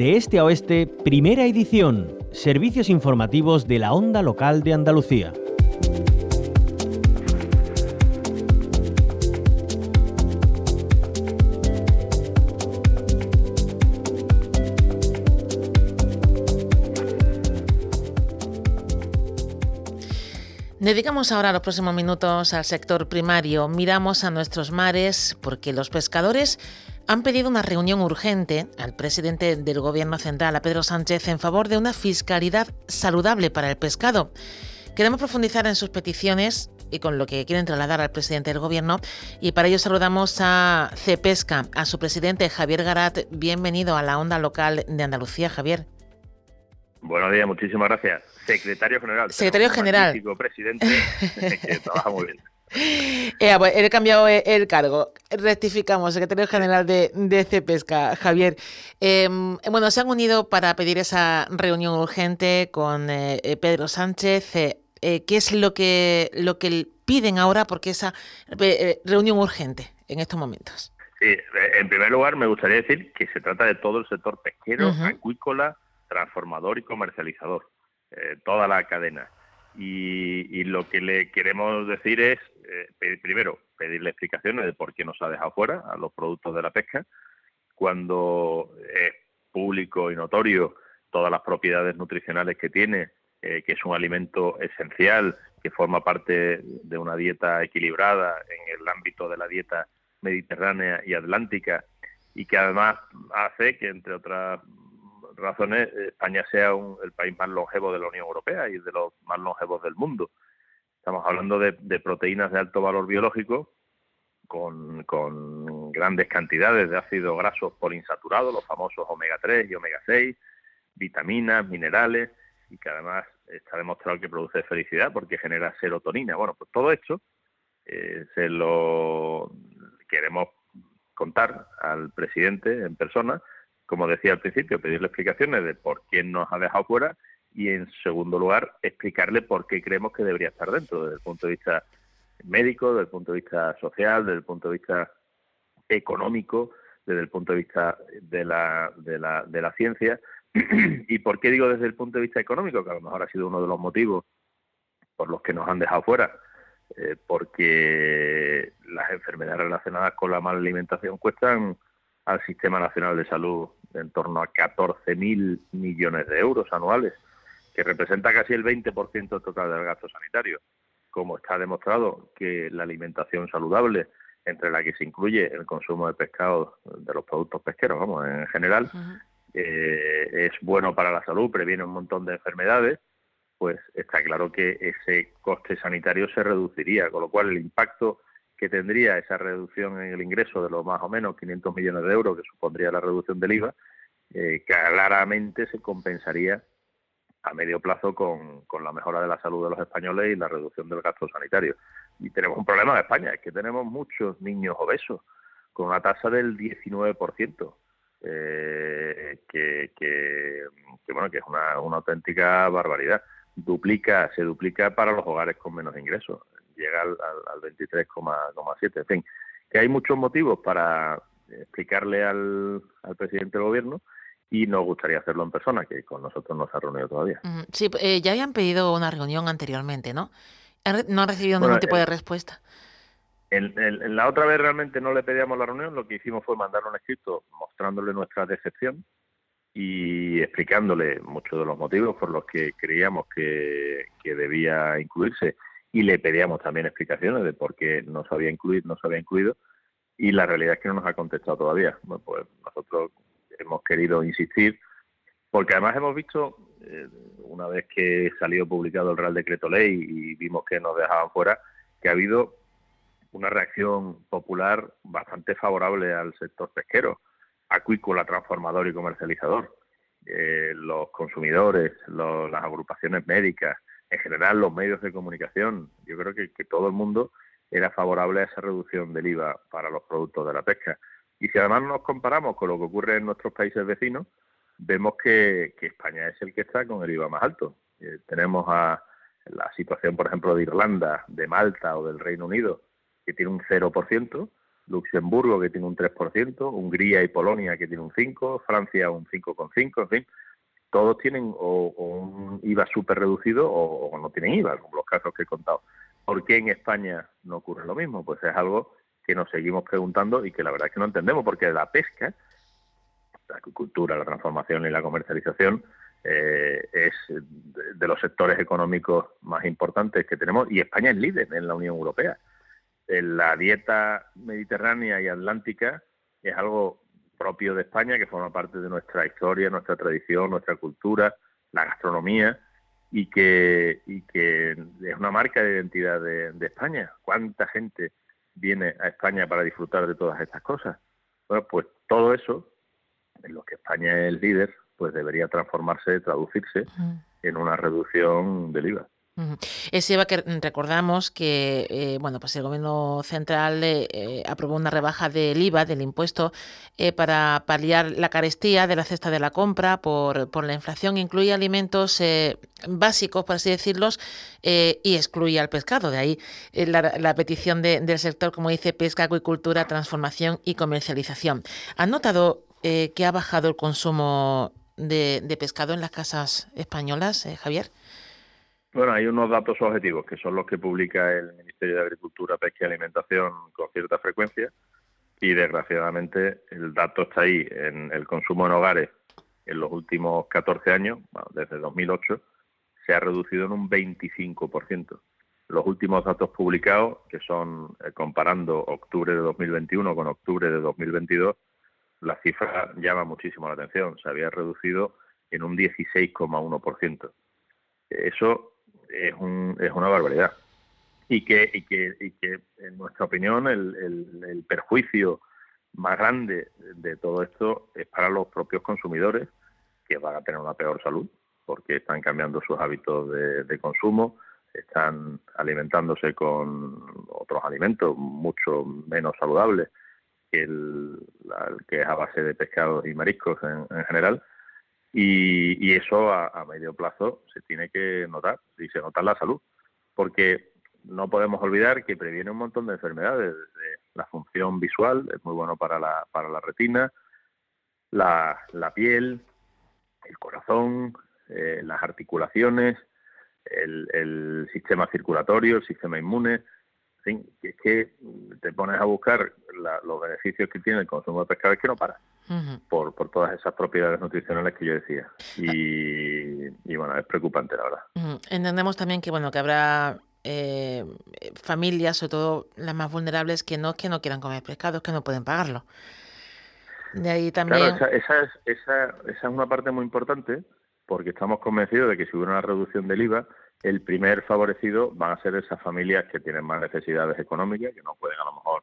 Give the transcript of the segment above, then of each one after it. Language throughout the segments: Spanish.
De este a oeste, primera edición. Servicios informativos de la onda local de Andalucía. Dedicamos ahora los próximos minutos al sector primario. Miramos a nuestros mares porque los pescadores han pedido una reunión urgente al presidente del Gobierno Central, a Pedro Sánchez, en favor de una fiscalidad saludable para el pescado. Queremos profundizar en sus peticiones y con lo que quieren trasladar al presidente del Gobierno. Y para ello saludamos a Cepesca, a su presidente Javier Garat. Bienvenido a la onda local de Andalucía, Javier. Buenos días, muchísimas gracias. Secretario General. Secretario General. Presidente, que trabaja muy bien. Eh, pues, he cambiado el cargo. Rectificamos, secretario general de, de Cepesca, Javier. Em, bueno, se han unido para pedir esa reunión urgente con eh, Pedro Sánchez. Eh, ¿Qué es lo que, lo que piden ahora? Porque esa reunión urgente en estos momentos. Sí, en primer lugar me gustaría decir que se trata de todo el sector pesquero, acuícola, transformador y comercializador, toda la cadena. Y, lo que le queremos decir es, eh, primero, pedirle explicaciones de por qué nos ha dejado fuera a los productos de la pesca, cuando es público y notorio todas las propiedades nutricionales que tiene, eh, que es un alimento esencial, que forma parte de una dieta equilibrada en el ámbito de la dieta mediterránea y atlántica, y que además hace que, entre otras razones España sea el país más longevo de la Unión Europea y de los más longevos del mundo. Estamos hablando de, proteínas de alto valor biológico con, grandes cantidades de ácidos grasos poliinsaturados, los famosos omega 3 y omega 6, vitaminas, minerales y que además está demostrado que produce felicidad porque genera serotonina. Bueno, pues todo esto eh, se lo queremos contar al presidente en persona como decía al principio, pedirle explicaciones de por quién nos ha dejado fuera y, en segundo lugar, explicarle por qué creemos que debería estar dentro, desde el punto de vista médico, desde el punto de vista social, desde el punto de vista económico, desde el punto de vista de la, de la, de la ciencia. ¿Y por qué digo desde el punto de vista económico? Que a lo mejor ha sido uno de los motivos por los que nos han dejado fuera, eh, porque las enfermedades relacionadas con la mala alimentación cuestan al Sistema Nacional de Salud en torno a 14.000 millones de euros anuales, que representa casi el 20% total del gasto sanitario. Como está demostrado que la alimentación saludable, entre la que se incluye el consumo de pescado, de los productos pesqueros, vamos, en general, eh, es bueno para la salud, previene un montón de enfermedades, pues está claro que ese coste sanitario se reduciría, con lo cual el impacto que tendría esa reducción en el ingreso de los más o menos 500 millones de euros que supondría la reducción del IVA, eh, claramente se compensaría a medio plazo con, la mejora de la salud de los españoles y la reducción del gasto sanitario. Y tenemos un problema en España, es que tenemos muchos niños obesos, con una tasa del 19%, eh, que, que, bueno, que es una, una auténtica barbaridad. Duplica, se duplica para los hogares con menos ingresos llega al, al, 23,7. En fin, que hay muchos motivos para explicarle al, presidente del gobierno y nos gustaría hacerlo en persona, que con nosotros no se ha reunido todavía. Sí, eh, ya habían pedido una reunión anteriormente, ¿no? No han recibido ningún tipo de respuesta. En, la otra vez realmente no le pedíamos la reunión, lo que hicimos fue mandar un escrito mostrándole nuestra decepción y explicándole muchos de los motivos por los que creíamos que debía incluirse y le pedíamos también explicaciones de por qué no se había incluido, no se había incluido y la realidad es que no nos ha contestado todavía. Bueno, pues nosotros hemos querido insistir porque además hemos visto, eh, una vez que salió publicado el Real Decreto Ley y vimos que nos dejaban fuera, que ha habido una reacción popular bastante favorable al sector pesquero, acuícola, transformador y comercializador. Eh, los consumidores, las agrupaciones médicas, en general los medios de comunicación, yo creo que, todo el mundo era favorable a esa reducción del IVA para los productos de la pesca. Y si además nos comparamos con lo que ocurre en nuestros países vecinos, vemos que, España es el que está con el IVA más alto. Eh, tenemos a la situación, por ejemplo, de Irlanda, de Malta o del Reino Unido, que tiene un 0%, Luxemburgo que tiene un 3%, Hungría y Polonia que tiene un 5%, Francia un 5,5%, en fin, todos tienen o, un IVA súper reducido o, no tienen IVA, como los casos que he contado. ¿Por qué en España no ocurre lo mismo? Pues es algo que nos seguimos preguntando y que la verdad es que no entendemos, porque la pesca, la agricultura, la transformación y la comercialización eh, es de los sectores económicos más importantes que tenemos y España es líder en la Unión Europea. La dieta mediterránea y atlántica es algo propio de España que forma parte de nuestra historia, nuestra tradición, nuestra cultura, la gastronomía y que, y que es una marca de identidad de, de España. ¿Cuánta gente viene a España para disfrutar de todas estas cosas? Bueno, pues todo eso, en lo que España es líder, pues debería transformarse, traducirse en una reducción del IVA. Es Eva que recordamos que eh, bueno pues el gobierno central eh, eh, aprobó una rebaja del IVA del impuesto para paliar la carestía de la cesta de la compra por, por la inflación. Incluye alimentos básicos por así decirlos y excluye al pescado. De ahí la, petición del sector como dice pesca acuicultura transformación y comercialización. ¿han notado que ha bajado el consumo de, pescado en las casas españolas, Javier? Bueno, hay unos datos objetivos que son los que publica el Ministerio de Agricultura, Pesca y Alimentación con cierta frecuencia y desgraciadamente el dato está ahí en el consumo en hogares en los últimos 14 años, desde 2008, se ha reducido en un 25%. Los últimos datos publicados, que son eh, comparando octubre de 2021 con octubre de 2022, la cifra llama muchísimo la atención. Se había reducido en un 16,1%. Eso es, un, es una barbaridad. Y que, y que, y que en nuestra opinión, el, el, perjuicio más grande de todo esto es para los propios consumidores, que van a tener una peor salud, porque están cambiando sus hábitos de, consumo, están alimentándose con otros alimentos mucho menos saludables que, el, que es a base de pescados y mariscos en, general. Y, eso a, medio plazo se tiene que notar, y se nota en la salud, porque no podemos olvidar que previene un montón de enfermedades. la función visual es muy bueno para la, para la retina, la, la piel, el corazón, eh, las articulaciones, el, el, sistema circulatorio, el sistema inmune es que te pones a buscar los beneficios que tiene el consumo de pescado es que no para. Por, por todas esas propiedades nutricionales que yo decía. Y, bueno, es preocupante, la verdad. Entendemos también que bueno que habrá eh, familias, sobre todo las más vulnerables, que no que no quieran comer pescado, que no pueden pagarlo. De ahí también. Claro, esa, es, esa, esa es una parte muy importante, porque estamos convencidos de que si hubiera una reducción del IVA, el primer favorecido van a ser esas familias que tienen más necesidades económicas, que no pueden a lo mejor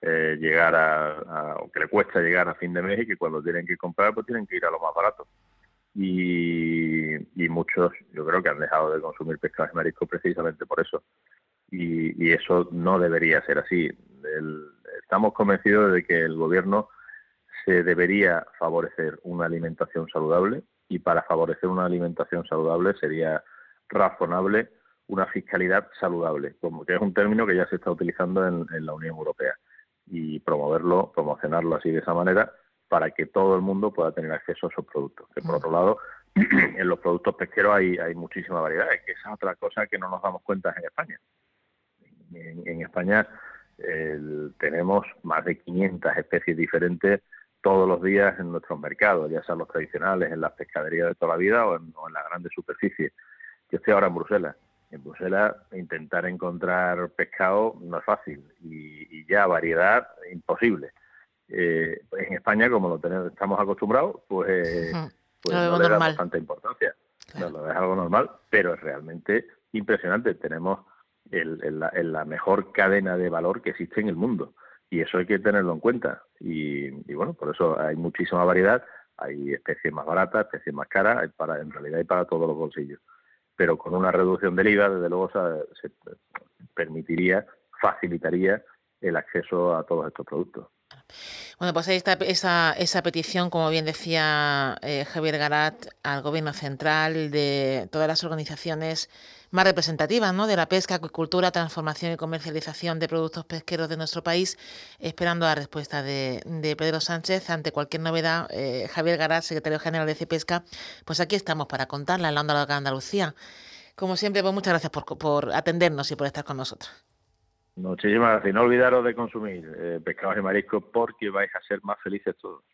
eh, llegar a, o que le cuesta llegar a fin de mes y que cuando tienen que comprar pues tienen que ir a lo más barato. Y, y muchos yo creo que han dejado de consumir pescado y marisco precisamente por eso. Y, y eso no debería ser así. estamos convencidos de que el gobierno se debería favorecer una alimentación saludable y para favorecer una alimentación saludable sería razonable una fiscalidad saludable, como que es un término que ya se está utilizando en, la Unión Europea y promoverlo, promocionarlo así de esa manera para que todo el mundo pueda tener acceso a esos productos. Que por otro lado, en los productos pesqueros hay, hay muchísima variedad, que esa es otra cosa que no nos damos cuenta en España. En, España tenemos más de 500 especies diferentes todos los días en nuestros mercados, ya sean los tradicionales, en las pescaderías de toda la vida o en, o en la grande superficie. Yo estoy ahora en Bruselas. En Bruselas intentar encontrar pescado no es fácil y, ya variedad imposible. Eh, en España, como lo tenemos, estamos acostumbrados, pues, pues no le damos tanta importancia. No, es algo normal, pero es realmente impresionante. Tenemos el, la, mejor cadena de valor que existe en el mundo y eso hay que tenerlo en cuenta. Y, y, bueno, por eso hay muchísima variedad, hay especies más baratas, especies más caras, para, en realidad hay para todos los bolsillos pero con una reducción del IVA, desde luego, se, permitiría, facilitaría el acceso a todos estos productos. Bueno, pues ahí está esa, esa petición, como bien decía eh, Javier Garat, al Gobierno Central, de todas las organizaciones más representativas ¿no? de la pesca, acuicultura, transformación y comercialización de productos pesqueros de nuestro país, esperando la respuesta de, Pedro Sánchez ante cualquier novedad. Eh, Javier Garat, secretario general de CEPESCA, pues aquí estamos para contarla en la onda de Andalucía. Como siempre, pues muchas gracias por, por atendernos y por estar con nosotros. Muchísimas gracias. no olvidaros de consumir eh, pescados y mariscos porque vais a ser más felices todos.